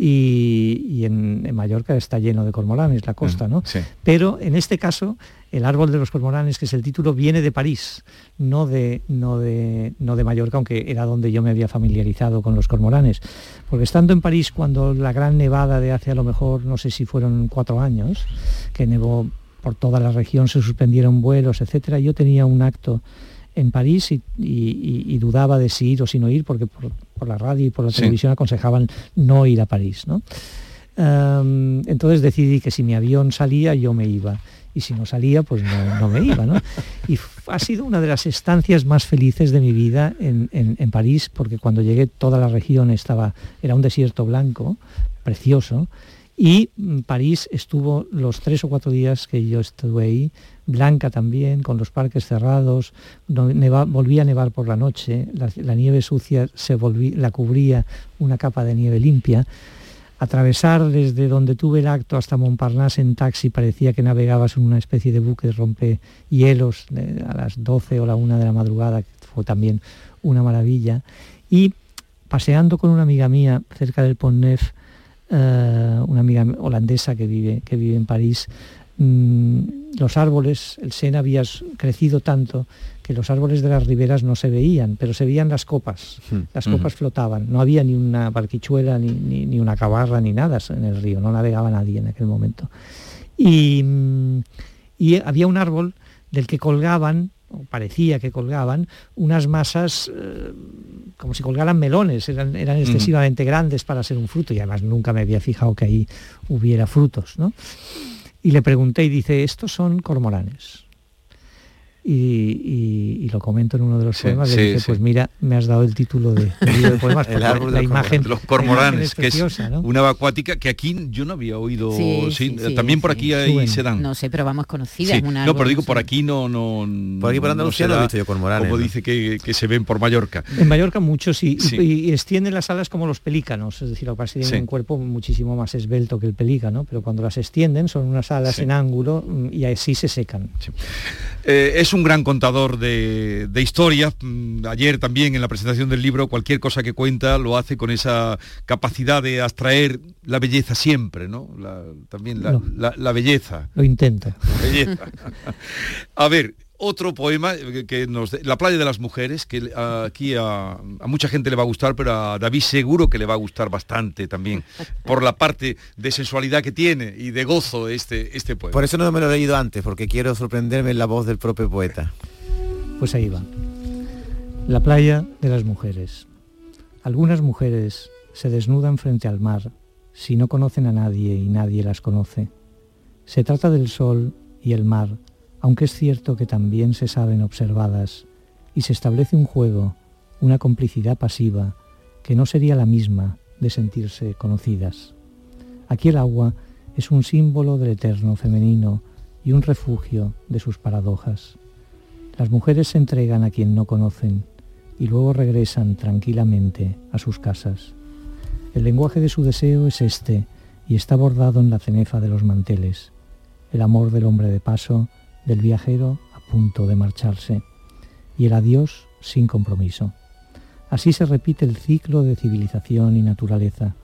y, en, Mallorca está lleno de cormoranes, la costa, ¿no? Pero en este caso, el árbol de los cormoranes, que es el título, viene de París, no de, no, de, no de Mallorca, aunque era donde yo me había familiarizado con los cormoranes. Porque estando en París, cuando la gran nevada de hace a lo mejor, no sé si fueron cuatro años, que nevó por toda la región, se suspendieron vuelos, etcétera, yo tenía un acto en París y, dudaba de si ir o si no ir, porque por, la radio y por la televisión aconsejaban no ir a París. Em, entonces decidí que si mi avión salía yo me iba y si no salía pues no, me iba. Y ha sido una de las estancias más felices de mi vida en, en, París porque cuando llegué toda la región estaba, era un desierto blanco, precioso, y mm, París estuvo los tres o cuatro días que yo estuve ahí, blanca también, con los parques cerrados, volvía a nevar por la noche, la, nieve sucia se la cubría una capa de nieve limpia. Atravesar desde donde tuve el acto hasta Montparnasse en taxi parecía que navegabas en una especie de buque de rompehielos a las 12 o la 1 de la madrugada, que fue también una maravilla. Y paseando con una amiga mía cerca del Pont Neuf, eh, una amiga holandesa que vive, que vive en París, mm, los árboles, el Sena había crecido tanto que los árboles de las riberas no se veían, pero se veían las copas, hmm. las copas flotaban, no había ni una barquichuela, ni, una cabarra, ni nada en el río, no navegaba nadie en aquel momento. Y, mm, y había un árbol del que colgaban parecía que colgaban, unas masas eh, como si colgaran melones, eran, eran excesivamente grandes para ser un fruto y además nunca me había fijado que ahí hubiera frutos. Y le pregunté y dice, estos son cormoranes y, lo comento en uno de los poemas, le dije, pues mira, me has dado el título de, de poemas, el árbol la imagen, los cormoranes, que es una ave acuática que aquí yo no había oído, también por aquí ahí se dan. No sé, pero vamos conocidas. no, pero digo, por aquí no... no por aquí por Andalucía no, he visto yo cormoranes. Como dice que, se ven por Mallorca. En Mallorca muchos y, y, extienden las alas como los pelícanos, es decir, lo que tienen un cuerpo muchísimo más esbelto que el pelícano, pero cuando las extienden son unas alas en ángulo mm, y así se secan. Eh, es un gran contador de, historias. Mm, ayer también en la presentación del libro, cualquier cosa que cuenta lo hace con esa capacidad de abstraer la belleza siempre, ¿no? también la, belleza. Lo intenta. A ver, otro poema que nos La playa de las mujeres, que aquí a, mucha gente le va a gustar, pero a David seguro que le va a gustar bastante también, por la parte de sensualidad que tiene y de gozo este, este poema. Por eso no me lo he leído antes, porque quiero sorprenderme en la voz del propio poeta. Pues ahí va. La playa de las mujeres. Algunas mujeres se desnudan frente al mar, si no conocen a nadie y nadie las conoce. Se trata del sol y el mar, aunque es cierto que también se saben observadas, y se establece un juego, una complicidad pasiva, que no sería la misma de sentirse conocidas. Aquí el agua es un símbolo del eterno femenino y un refugio de sus paradojas. Las mujeres se entregan a quien no conocen y luego regresan tranquilamente a sus casas. El lenguaje de su deseo es este y está bordado en la cenefa de los manteles, el amor del hombre de paso, del viajero a punto de marcharse, y el adiós sin compromiso. Así se repite el ciclo de civilización y naturaleza.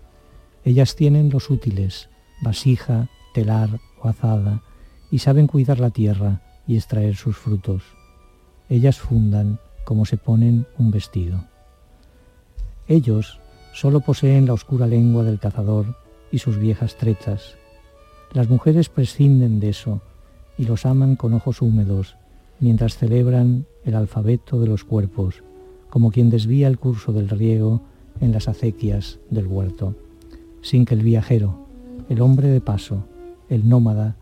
Ellas tienen los útiles, vasija, telar o azada, y saben cuidar la tierra y extraer sus frutos. Ellas fundan como se ponen un vestido. Ellos solo poseen la oscura lengua del cazador y sus viejas trechas. Las mujeres prescinden de eso y los aman con ojos húmedos mientras celebran el alfabeto de los cuerpos, como quien desvía el curso del riego en las acequias del huerto, sin que el viajero, el hombre de paso, el nómada,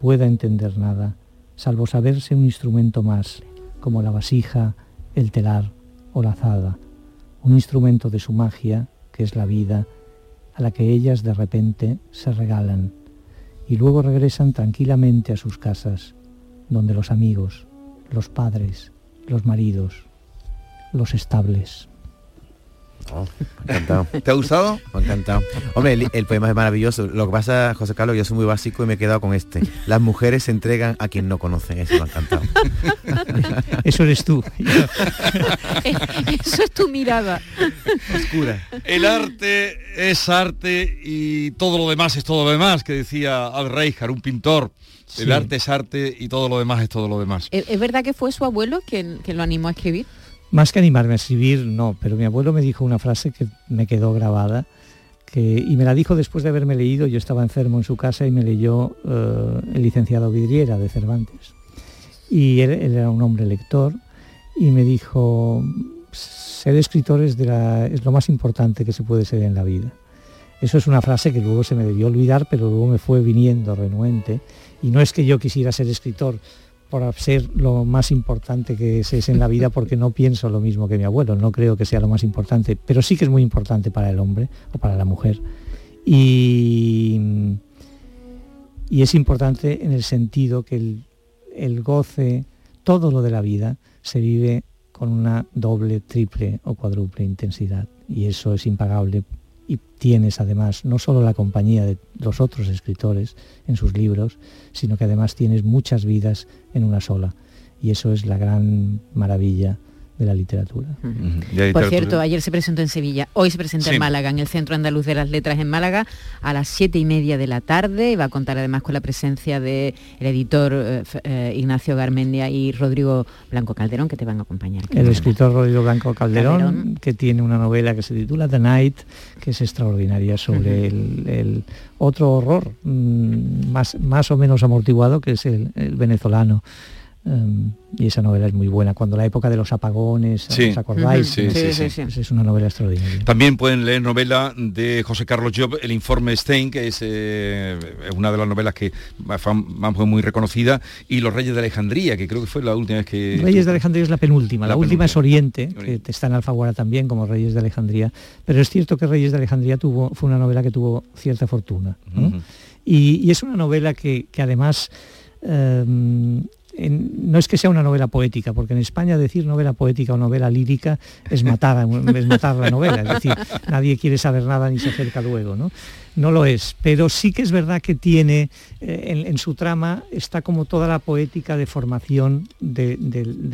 pueda entender nada, salvo saberse un instrumento más, como la vasija, el telar o la azada, un instrumento de su magia, que es la vida, a la que ellas de repente se regalan, y luego regresan tranquilamente a sus casas, donde los amigos, los padres, los maridos, los estables. Oh, encantado. ¿Te ha gustado? Me ha encantado. Hombre, el, poema es maravilloso. Lo que pasa, José Carlos, yo soy muy básico y me he quedado con este. Las mujeres se entregan a quien no conocen. Eso me ha encantado. Eso eres tú. Eso es tu mirada. Oscura. El arte es arte y todo lo demás es todo lo demás, que decía Al Reichard, un pintor. El arte es arte y todo lo demás es todo lo demás. ¿Es, verdad que fue su abuelo quien, quien lo animó a escribir? Más que animarme a escribir, no, pero mi abuelo me dijo una frase que me quedó grabada, que, y me la dijo después de haberme leído, yo estaba enfermo en su casa y me leyó eh, el licenciado Vidriera de Cervantes. Y él, era un hombre lector y me dijo, ser escritor es, es lo más importante que se puede ser en la vida. Eso es una frase que luego se me debió olvidar, pero luego me fue viniendo renuente. Y no es que yo quisiera ser escritor, por ser lo más importante que es, en la vida porque no pienso lo mismo que mi abuelo, no creo que sea lo más importante, pero sí que es muy importante para el hombre o para la mujer. Y, y es importante en el sentido que el, el goce, todo lo de la vida, se vive con una doble, triple o cuádruple intensidad. Y eso es impagable y tienes además no solo la compañía de los otros escritores en sus libros, sino que además tienes muchas vidas en una sola. Y eso es la gran maravilla de la literatura. Por cierto, ayer se presentó en Sevilla, hoy se presenta en Málaga, en el Centro Andaluz de las Letras en Málaga, a las siete y media de la tarde. Va a contar además con la presencia del editor eh, eh, Ignacio Garmendia y Rodrigo Blanco Calderón, que te van a acompañar. El escritor Rodrigo Blanco Calderón, que tiene una novela que se titula The Night, que es extraordinaria sobre el, otro horror mm, más, más o menos amortiguado, que es el venezolano. Em, y esa novela es muy buena. Cuando la época de los apagones, ¿os acordáis? Sí, sí, sí, es una novela extraordinaria. También pueden leer novela de José Carlos Job, El informe Stein, que es eh, una de las novelas que fue muy reconocida, y Los Reyes de Alejandría, que creo que fue la última vez que... Reyes de Alejandría es la penúltima. La, última es Oriente, que está en Alfaguara también, como Reyes de Alejandría. Pero es cierto que Reyes de Alejandría tuvo, fue una novela que tuvo cierta fortuna. y, es una novela que, además... No es que sea una novela poética, porque en España decir novela poética o novela lírica es matar, es matar la novela, es decir, nadie quiere saber nada ni se acerca luego, ¿no? No lo es, pero sí que es verdad que tiene, eh, en, su trama está como toda la poética de formación de,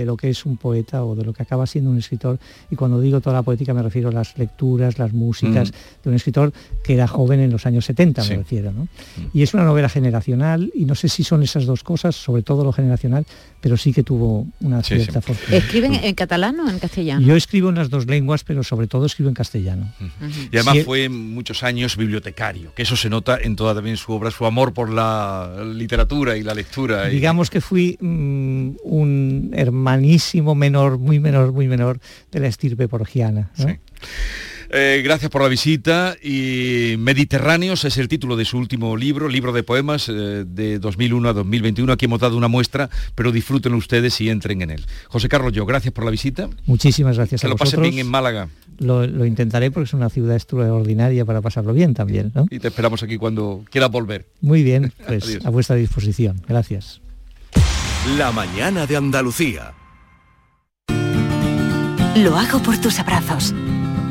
lo que es un poeta o de lo que acaba siendo un escritor, y cuando digo toda la poética me refiero a las lecturas, las músicas mm. de un escritor que era joven en los años 70, me refiero. ¿no? Mm. Y es una novela generacional, y no sé si son esas dos cosas, sobre todo lo generacional, pero sí que tuvo una cierta fortuna. ¿Escriben en catalán o en castellano? Yo escribo en las dos lenguas, pero sobre todo escribo en castellano. Y además fue muchos años bibliotecario, que eso se nota en toda también su obra, su amor por la literatura y la lectura. Digamos que fui mm, un hermanísimo menor, muy menor, muy menor de la estirpe porgiana. Eh, gracias por la visita y Mediterráneos es el título de su último libro, libro de poemas eh, de 2001 a 2021. Aquí hemos dado una muestra, pero disfruten ustedes y entren en él. José Carlos, yo, gracias por la visita. Muchísimas gracias que a lo pasen bien en Málaga. Lo, intentaré porque es una ciudad extraordinaria para pasarlo bien también. ¿no? Y te esperamos aquí cuando quieras volver. Muy bien, pues a vuestra disposición. Gracias. La mañana de Andalucía. Lo hago por tus abrazos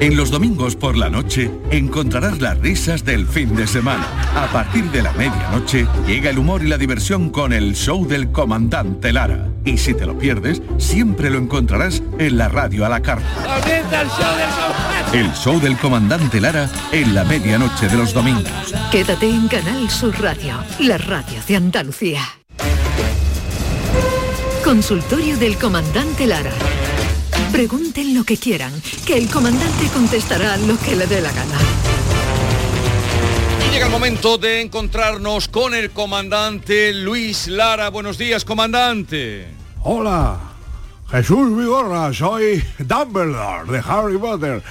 En los domingos por la noche encontrarás las risas del fin de semana. A partir de la medianoche llega el humor y la diversión con el show del comandante Lara. Y si te lo pierdes, siempre lo encontrarás en la radio a la carta. El show del comandante Lara en la medianoche de los domingos. Quédate en Canal Sur Radio, la radio de Andalucía. Consultorio del comandante Lara. Pregunten lo que quieran, que el comandante contestará lo que le dé la gana. Y llega el momento de encontrarnos con el comandante Luis Lara. Buenos días, comandante. Hola, Jesús Vigorra, soy Dumbledore de Harry Potter.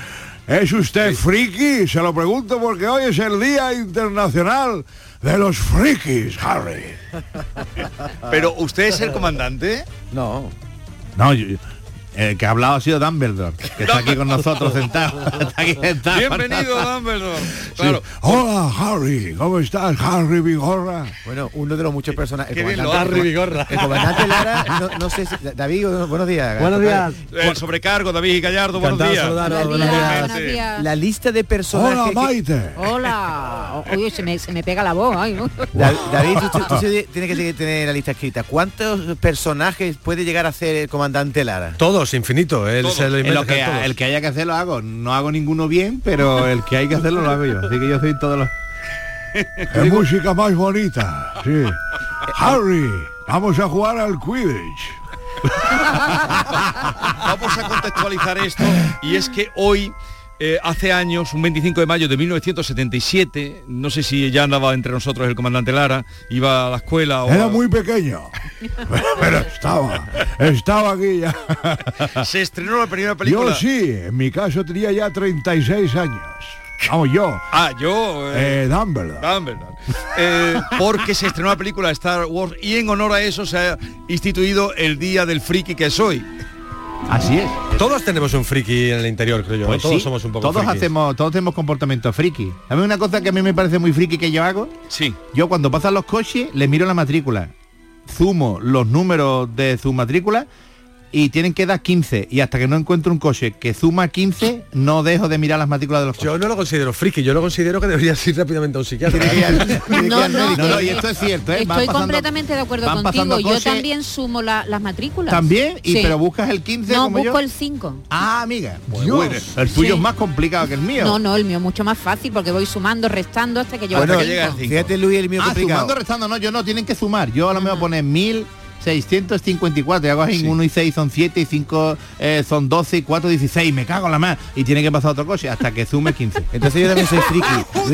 ¿Es usted friki? Se lo pregunto porque hoy es el Día Internacional de los Frikis, Harry. ¿Pero usted es el comandante? No. No, yo, el que ha hablado ha sido Dumbledore, que está aquí con nosotros sentado. Está aquí sentado. Bienvenido, Dumbledore. Claro. Hola, Harry. ¿Cómo estás, Harry Vigorra? Bueno, uno de los muchos personajes. Qué bien lo Harry Vigorra. El comandante Lara, no, no sé si, David, buenos días. Buenos días. El sobrecargo, David Gallardo, buenos días. Saludaros, buenos días. La lista de personajes. Hola, Maite. Hola. Oye, se me, se me pega la voz. Ay, ¿no? David, tú, tú, tú sí tienes que tener la lista escrita. ¿Cuántos personajes puede llegar a ser el comandante Lara? Todos, infinito. Él lo El, inventa que, todos. el que haya que hacer lo hago. No hago ninguno bien, pero el que hay que hacerlo lo hago yo. Así que yo soy todos los... ¡Qué música más bonita! Sí. Harry, vamos a jugar al Quidditch. Vamos a contextualizar esto y es que hoy eh, hace años, un 25 de mayo de 1977, no sé si ya andaba entre nosotros el comandante Lara, iba a la escuela o... Era muy pequeño. Pero estaba, estaba aquí ya. Se estrenó la primera película. Yo sí, en mi caso tenía ya 36 años. Vamos, yo. Ah, yo... eh, Eh, Dumbledore. Dumbledore. Eh, porque se estrenó la película Star Wars y en honor a eso se ha instituido el Día del Friki que es hoy. Así es. Todos tenemos un friki en el interior, creo yo. ¿no? Pues todos sí, somos un poco todos frikis. hacemos todos tenemos comportamiento friki a mí una cosa que a mí me parece muy friki que yo hago Sí. yo cuando pasan los coches les miro la matrícula zumo los números de su matrícula y tienen que dar 15 y hasta que no encuentro un coche que suma 15 no dejo de mirar las matrículas de los coches. Yo no lo considero friki, yo lo considero que debería ir rápidamente a un psiquiatra. No, no, no, y esto es cierto, ¿eh? Estoy pasando- completamente de acuerdo contigo. Yo también sumo la- las matrículas. ¿También? ¿Y Sí. pero buscas el 15 No, como busco yo? el 5. Ah, amiga. Pues Dios. bueno, el tuyo Sí. es más complicado que el mío. No, no, el mío es mucho más fácil porque voy sumando, restando hasta que yo Bueno, al cinco. Fíjate Luis, el mío ah, complicado. sumando, restando, no, yo no, tienen que sumar. Yo a lo mejor poner 1654 y hago en 1 y 6 son 7 y 5 eh, son 12 y 4 16 me cago en la más y tiene que pasar otro coche hasta que sume 15 Entonces yo también soy friki.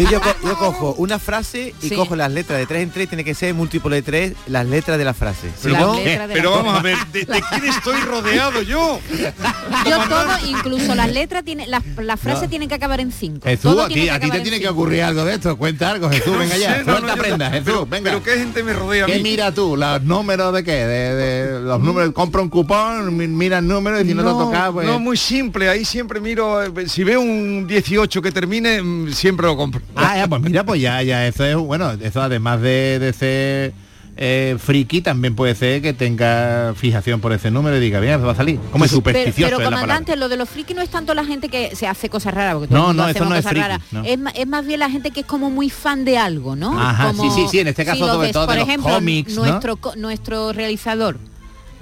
Yo, co- yo cojo una frase y Sí. cojo las letras de tres en tres, tiene que ser múltiplo de tres, las letras de la frase. Si Pero, no, eh, pero vamos a ver, ¿de, de quién estoy rodeado yo? Yo todo, incluso las letras tienen, las, las frases tienen que acabar en 5. Jesús, a ti, a ti te tiene que ocurrir algo de esto. Cuenta algo, Jesús, venga ya. sé, no, no, Suelta yo- prenda, pero- Jesús, venga. Pero qué gente me rodea a ¿Qué mí. mira tú? ¿Los números de qué? De, de- los números, compra un cupón, mi- mira el número y si no, ha tocado, pues... no, muy simple, ahí siempre miro, eh, si veo un 18 que termine, mm, siempre lo compro. Ah, ya, pues mira, pues ya, ya, eso es, bueno, eso además de, de ser eh, friki, también puede ser que tenga fijación por ese número y diga, bien, va a salir. Como es supersticioso pero comandante, lo de los friki no es tanto la gente que se hace cosas raras, porque No, no, eso no es friki, raras. no. Es, más bien la gente que es como muy fan de algo, ¿no? Ajá, Como- sí, sí, sí, en este caso lo sobre ves, todo de Por los ejemplo, cómics, ¿no? nuestro, nuestro realizador.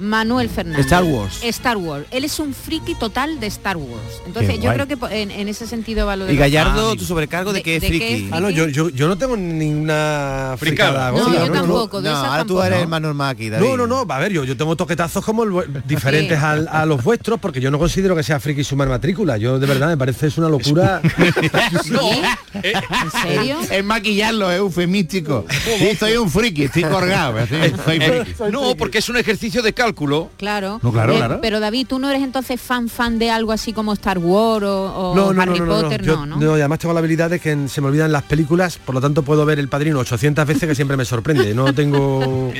Manuel Fernández. Star Wars. Star Wars. Él es un friki total de Star Wars. Entonces Qué yo guay. creo que en, en ese sentido va lo de y Gallardo, Ah, tu sobrecargo de, de- que es de friki. Ah, no, yo, yo, yo no tengo ninguna fricada. No, yo tampoco, de No, ahora tú tampoco. eres el más normal aquí, David. No, no, no, a ver, yo, yo tengo toquetazos como el diferentes al- a, los vuestros, porque yo no considero que sea friki sumar matrícula. Yo de verdad me parece es una locura. Eh, ¿En serio? Es maquillarlo, es eufemístico. Sí, soy un friki, estoy colgado. sí, soy Eh, friki. no, porque es un ejercicio de cálculo. Claro. No, claro, Eh, claro. Pero David, tú no eres entonces fan fan de algo así como Star Wars o, o No, no, Harry no, no, no, Potter, Yo- no, ¿no? y además tengo la habilidad de que se me olvidan las películas, por lo tanto puedo ver El Padrino 800 veces que siempre me sorprende. No tengo,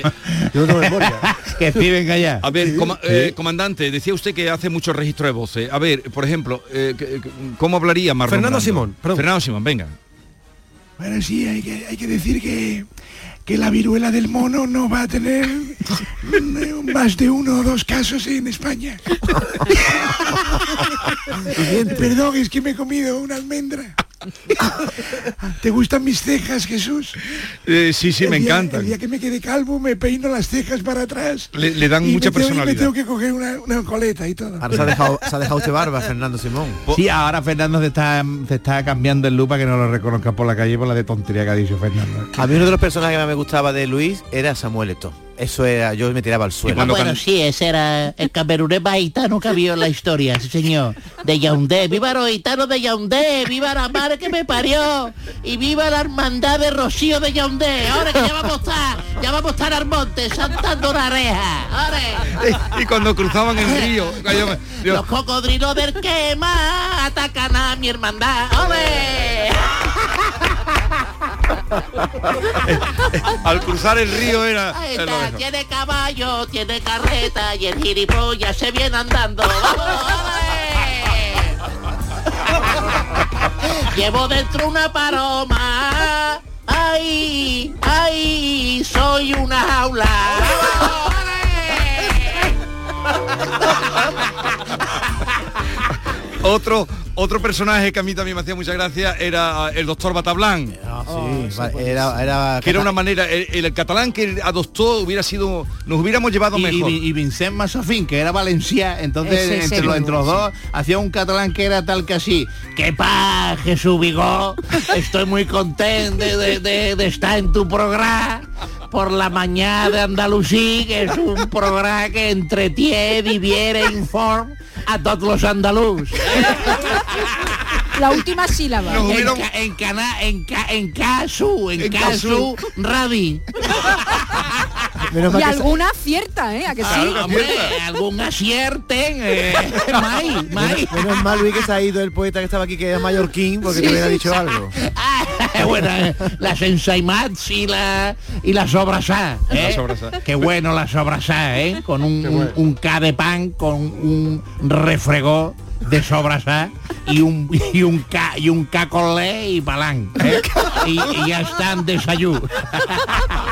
yo no tengo memoria. que venga ya. A ver, coma- eh, comandante, decía usted que hace mucho registro de voces. A ver, por ejemplo, eh, ¿cómo hablaría Marlon Fernando Brando? Simón, perdón. Fernando Simón, venga. Bueno, sí, hay que, hay que decir que, que la viruela del mono no va a tener más de uno o dos casos en España. Perdón, es que me he comido una almendra. ¿Te gustan mis cejas, Jesús? Eh, sí, sí, El me día- encantan. El día que me quede calvo me peino las cejas para atrás. Le, le dan y mucha me tengo- y personalidad. me tengo que coger una, una coleta y todo. Ahora se ha dejado, se ha dejado usted barba, Fernando Simón. Sí, ahora Fernando se está, se está cambiando el para que no lo reconozcan por la calle por la de tontería que ha dicho Fernando. A mí uno de los personajes que más me gustaba de Luis era Samuel Eto. Eso era, yo me tiraba al suelo. cuando bueno, can- sí, ese era el camerunés más gitano que había en la historia, sí señor. De Yaoundé, viva los gitanos de Yaoundé, viva la madre que me parió y viva la hermandad de Rocío de Yaoundé. Ahora que ya vamos a estar, ya vamos a estar al monte, saltando la reja. Ahora, y cuando cruzaban el río, yo me- yo- los cocodrilos del quema atacan a mi hermandad. ¡Ole! al cruzar el río era... Ahí está, tiene caballo, tiene carreta y el gilipollas se viene andando. Llevo dentro una paloma. ¡Ay! ¡Ay! Soy una jaula. Otro, otro personaje que a mí también me hacía mucha gracia era el doctor Batablán. Sí, va- era, era, que era una manera, el, el catalán que adoptó hubiera sido, nos hubiéramos llevado Y, mejor. y, y Vincent Massofín, que era Valencia, entonces Ese, entre, los, muy entre los dos hacía un catalán que era tal que así. ¡Qué paz, Jesús Vigó! Estoy muy contento de, de- de- de estar en tu programa por la mañana de Andalusí, que es un programa que entretiene, diviere, informa a todos los andaluz. La última sílaba. Nos En, hubieron- ca- en, cana- en, ca- en casu, en, En casu, radi. Menos Y alguna acierta, ¿eh? ¿A que sí? Claro Hombre, algún acierten. Eh, mai, mai. sa- menos mal Luis que se ha ido el poeta que estaba aquí que era mallorquín porque te hubiera dicho algo. Ah, bueno, eh, las ensaimats y la y la sobrasá, ¿eh? La sobrasá. Qué bueno la sobrasá, ¿eh? Con un, un, un K de pan, con un refregó de sobrasá y un y un K y un K con y palán, ¿eh? y, y ya están desayuno.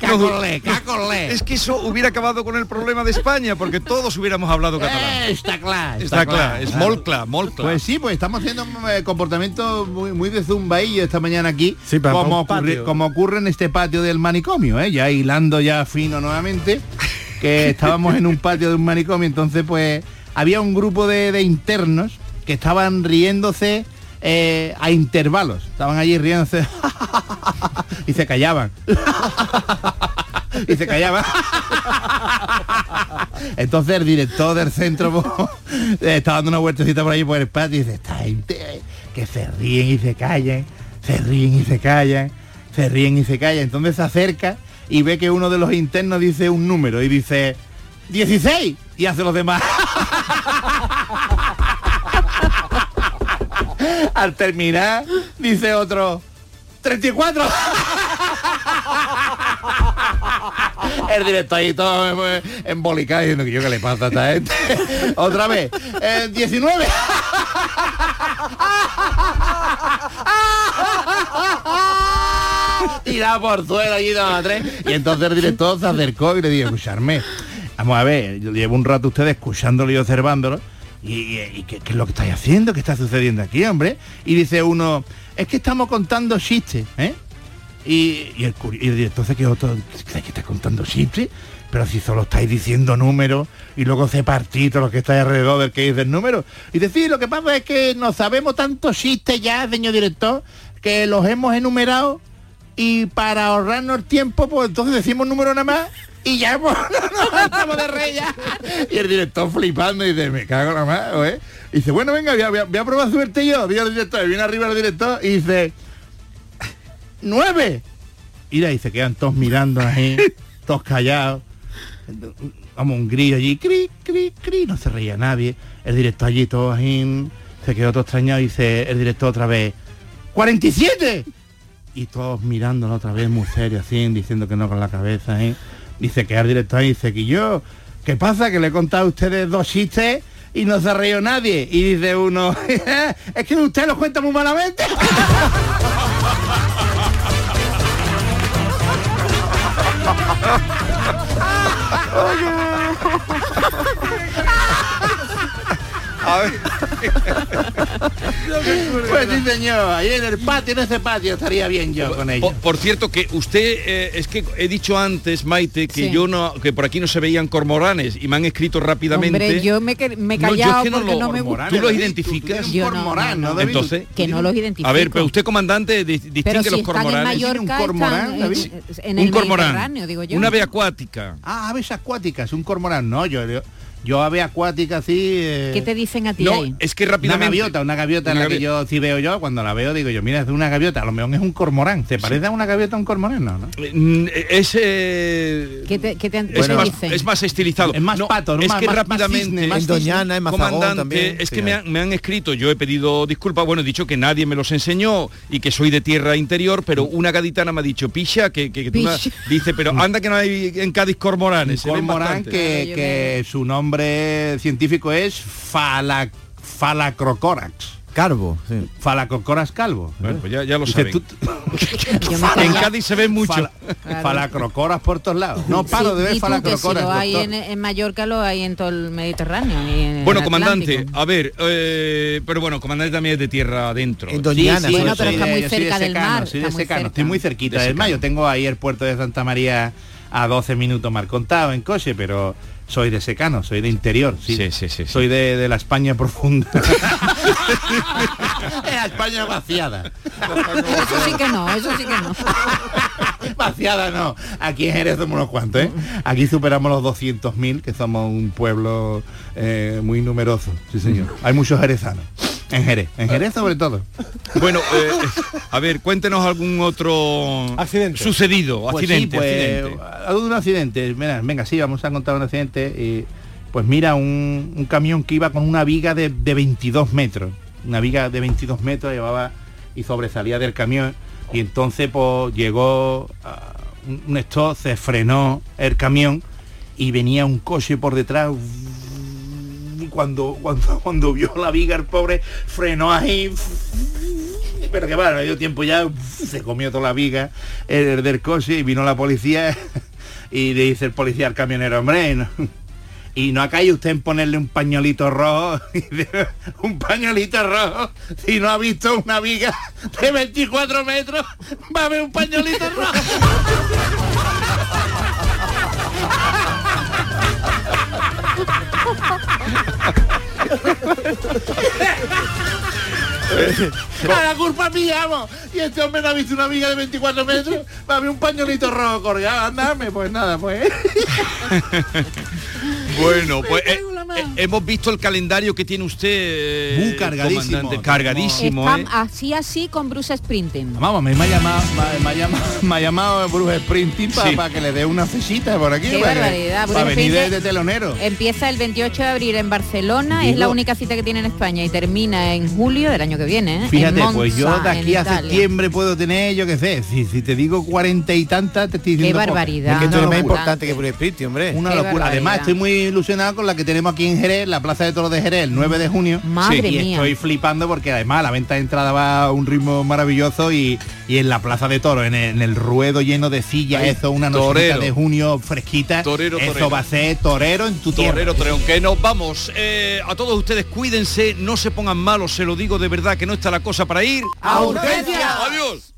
Cácolé, cácolé. Es que eso hubiera acabado con el problema de España, porque todos hubiéramos hablado catalán. Eh, está claro. Está claro, es molt clar. Pues sí, pues estamos haciendo un eh, comportamiento muy, muy de zumbaillo esta mañana aquí, Sí, para como, ocurre, como ocurre en este patio del manicomio, ¿eh? ya hilando ya fino nuevamente, que estábamos en un patio de un manicomio, entonces pues había un grupo de, de internos que estaban riéndose eh, a intervalos, estaban allí riéndose y se callaban. y se callaban. Entonces el director del centro pues, está dando una vueltecita por ahí por el patio y dice, esta gente que se ríen y se callan, se ríen y se callan, se ríen y se callan. Entonces se acerca y ve que uno de los internos dice un número y dice 16 y hace los demás. Al terminar dice otro 34. El director ahí todo eh, embolicado diciendo que yo qué le pasa a esta gente. Otra vez. eh, 19. Tirado por suelo allí dos a tres. Y entonces el director se acercó y le dijo, escucharme. Vamos a ver, llevo un rato ustedes escuchándolo y observándolo. ¿Y, y- qué, es lo que estáis haciendo? ¿Qué está sucediendo aquí, hombre? Y dice uno, es que estamos contando chistes, ¿eh? Y, y el, y se quedó todo, ¿qué que está contando chistes? Pero si solo estáis diciendo números y luego se partito lo que está alrededor del que dice el número. Y decir, lo que pasa es que no sabemos tantos chistes ya, señor director, que los hemos enumerado y para ahorrarnos el tiempo, pues entonces decimos número nada más y ya hemos, estamos de rey ya. Y el director flipando y dice, me cago en la mano, ¿eh? Y dice, bueno, venga, voy a, voy a- voy a probar suerte yo. Dice el director, y viene arriba el director y dice, ¡nueve! Y ahí se quedan todos mirando ahí, todos callados. Vamos, un grillo allí, cri, cri, cri, no se reía nadie. El director allí todo ahí, se quedó todo extrañado y dice el director otra vez, ¡47! Y todos mirándolo otra vez muy serio, así, diciendo que no con la cabeza, ¿eh? Dice que el director ahí dice que yo, ¿qué pasa? Que le he contado a ustedes dos chistes y no se ha reído nadie. Y dice uno, es que usted los cuenta muy malamente. Pues sí, señor, ahí en el patio, en ese patio estaría bien yo con ellos. Por, por cierto, que usted, eh, es que he dicho antes, Maite, que Sí. yo no, que por aquí no se veían cormoranes y me han escrito rápidamente. Hombre, yo me, que- me he No, yo es callado que no porque lo- no me gusta. ¿Tú los identificas? Yo no, no, no. Entonces, que no los identifico. a ver, pero usted comandante di- distingue Pero si los están en cormoranes. Mallorca, están en, en un el cormorán, digo yo. una ave acuática. Ah, aves acuáticas, un cormorán. No, yo, yo, ave acuática así... eh, ¿Qué te dicen a ti No, ahí? es que Una rápidamente. gaviota, una gaviota Una la que yo sí veo yo, cuando la veo digo yo, mira, es una gaviota, a lo mejor es un cormorán. ¿Se parece a una gaviota a un cormorán? No, ¿no? Mm, Es, eh, ¿Qué te, qué te, qué es, te más, dicen? es más estilizado. Es más pato, ¿no? Es Más- que más- más rápidamente, cisne, más En Doñana, en comandante, también. es Sí, que me han, me han escrito, yo he pedido disculpas, bueno, he dicho que nadie me los enseñó y que soy de tierra interior, pero una gaditana me ha dicho, picha, que, que, que tú dice, pero anda que no hay en Cádiz cormoranes. cormorán bastante". que, que su nombre científico es Fala, Falacrocorax. Carbo, sí. Falacrocorax calvo. Bueno, pues ya, ya lo saben. tú- En. Cádiz se ven mucho. Fala- Claro. Falacrocoras por todos lados. No paro Sí, de ver y tú, que si falacrocoras. lo hay doctor. en, en Mallorca, lo hay en todo el Mediterráneo. y en el Bueno, comandante, a ver, eh, pero bueno, comandante también es de tierra adentro. En Doñana. Sí, sí, Bueno, yo pero soy está de- muy de del secano, mar, soy de secano, cerca. estoy muy cerquita De del mar. Yo tengo ahí el puerto de Santa María a 12 minutos mal contado en coche, pero soy de secano, soy de interior, sí. Sí, sí, sí, sí. Soy de, de la España profunda. Es la España vaciada. Eso sí que no, eso sí que no. vaciada no. Aquí en Jerez somos unos cuantos, ¿eh? Aquí superamos los 200.000, que somos un pueblo eh, muy numeroso. Sí, señor. Hay muchos jerezanos. En Jerez. En Jerez sobre todo. Bueno, eh, a ver, cuéntenos algún otro Accidente. sucedido, Pues accidente, sí, pues, accidente. algo de un accidente. Mira, venga, sí, vamos a contar un accidente. Y, pues mira, un, un camión que iba con una viga de, de 22 metros. Una viga de 22 metros llevaba y sobresalía del camión. Y entonces pues llegó a un, un stop, se frenó el camión y venía un coche por detrás. Cuando, cuando, cuando vio la viga el pobre frenó ahí pero que bueno, me dio tiempo ya, se comió toda la viga el, del coche y vino la policía y le dice el policía al camionero, hombre, no, y no ha caído usted en ponerle un pañuelito rojo, un pañuelito rojo, si no ha visto una viga de 24 metros, va a ver un pañuelito rojo. A la culpa mía, vamos. Y este hombre no ha visto una viga de 24 metros. Va a ver un pañuelito rojo colgado. Andame, pues nada, pues. Bueno, pues eh, eh, hemos visto el calendario que tiene usted. eh, Muy cargadísimo. comandante, Cargadísimo, Está ¿eh? así así con Bruce Sprinting. Vamos, me ha llamado, me, me ha llamado, me ha llamado Bruce Sprinting para Sí. que le dé una fechita por aquí. Qué para, que- venir de, telonero. Empieza el 28 de abril en Barcelona, es la única cita que tiene en España y termina en julio del año que viene. ¿eh? Fíjate, en pues yo de aquí a Italia. septiembre puedo tener, yo qué sé, si, si te digo cuarenta y tantas, te estoy diciendo... Qué barbaridad. Es que Esto es más importante que Bruce Springsteen, hombre. Una Qué locura. barbaridad. Además, estoy muy ilusionado con la que tenemos aquí en Jerez, la Plaza de Toros de Jerez, el 9 de junio. Madre y mía. estoy flipando porque además la venta de entrada va a un ritmo maravilloso y, y en la Plaza de Toros, en el, en el ruedo lleno de sillas, Ay, eso, una noche de junio fresquita, Torero, eso torero. va a ser torero en tu tierra. Torero, torero, que nos vamos. Eh, a todos ustedes cuídense, no se pongan malos, se lo digo de verdad que no está la cosa para ir. ¡A urgencia! Adiós.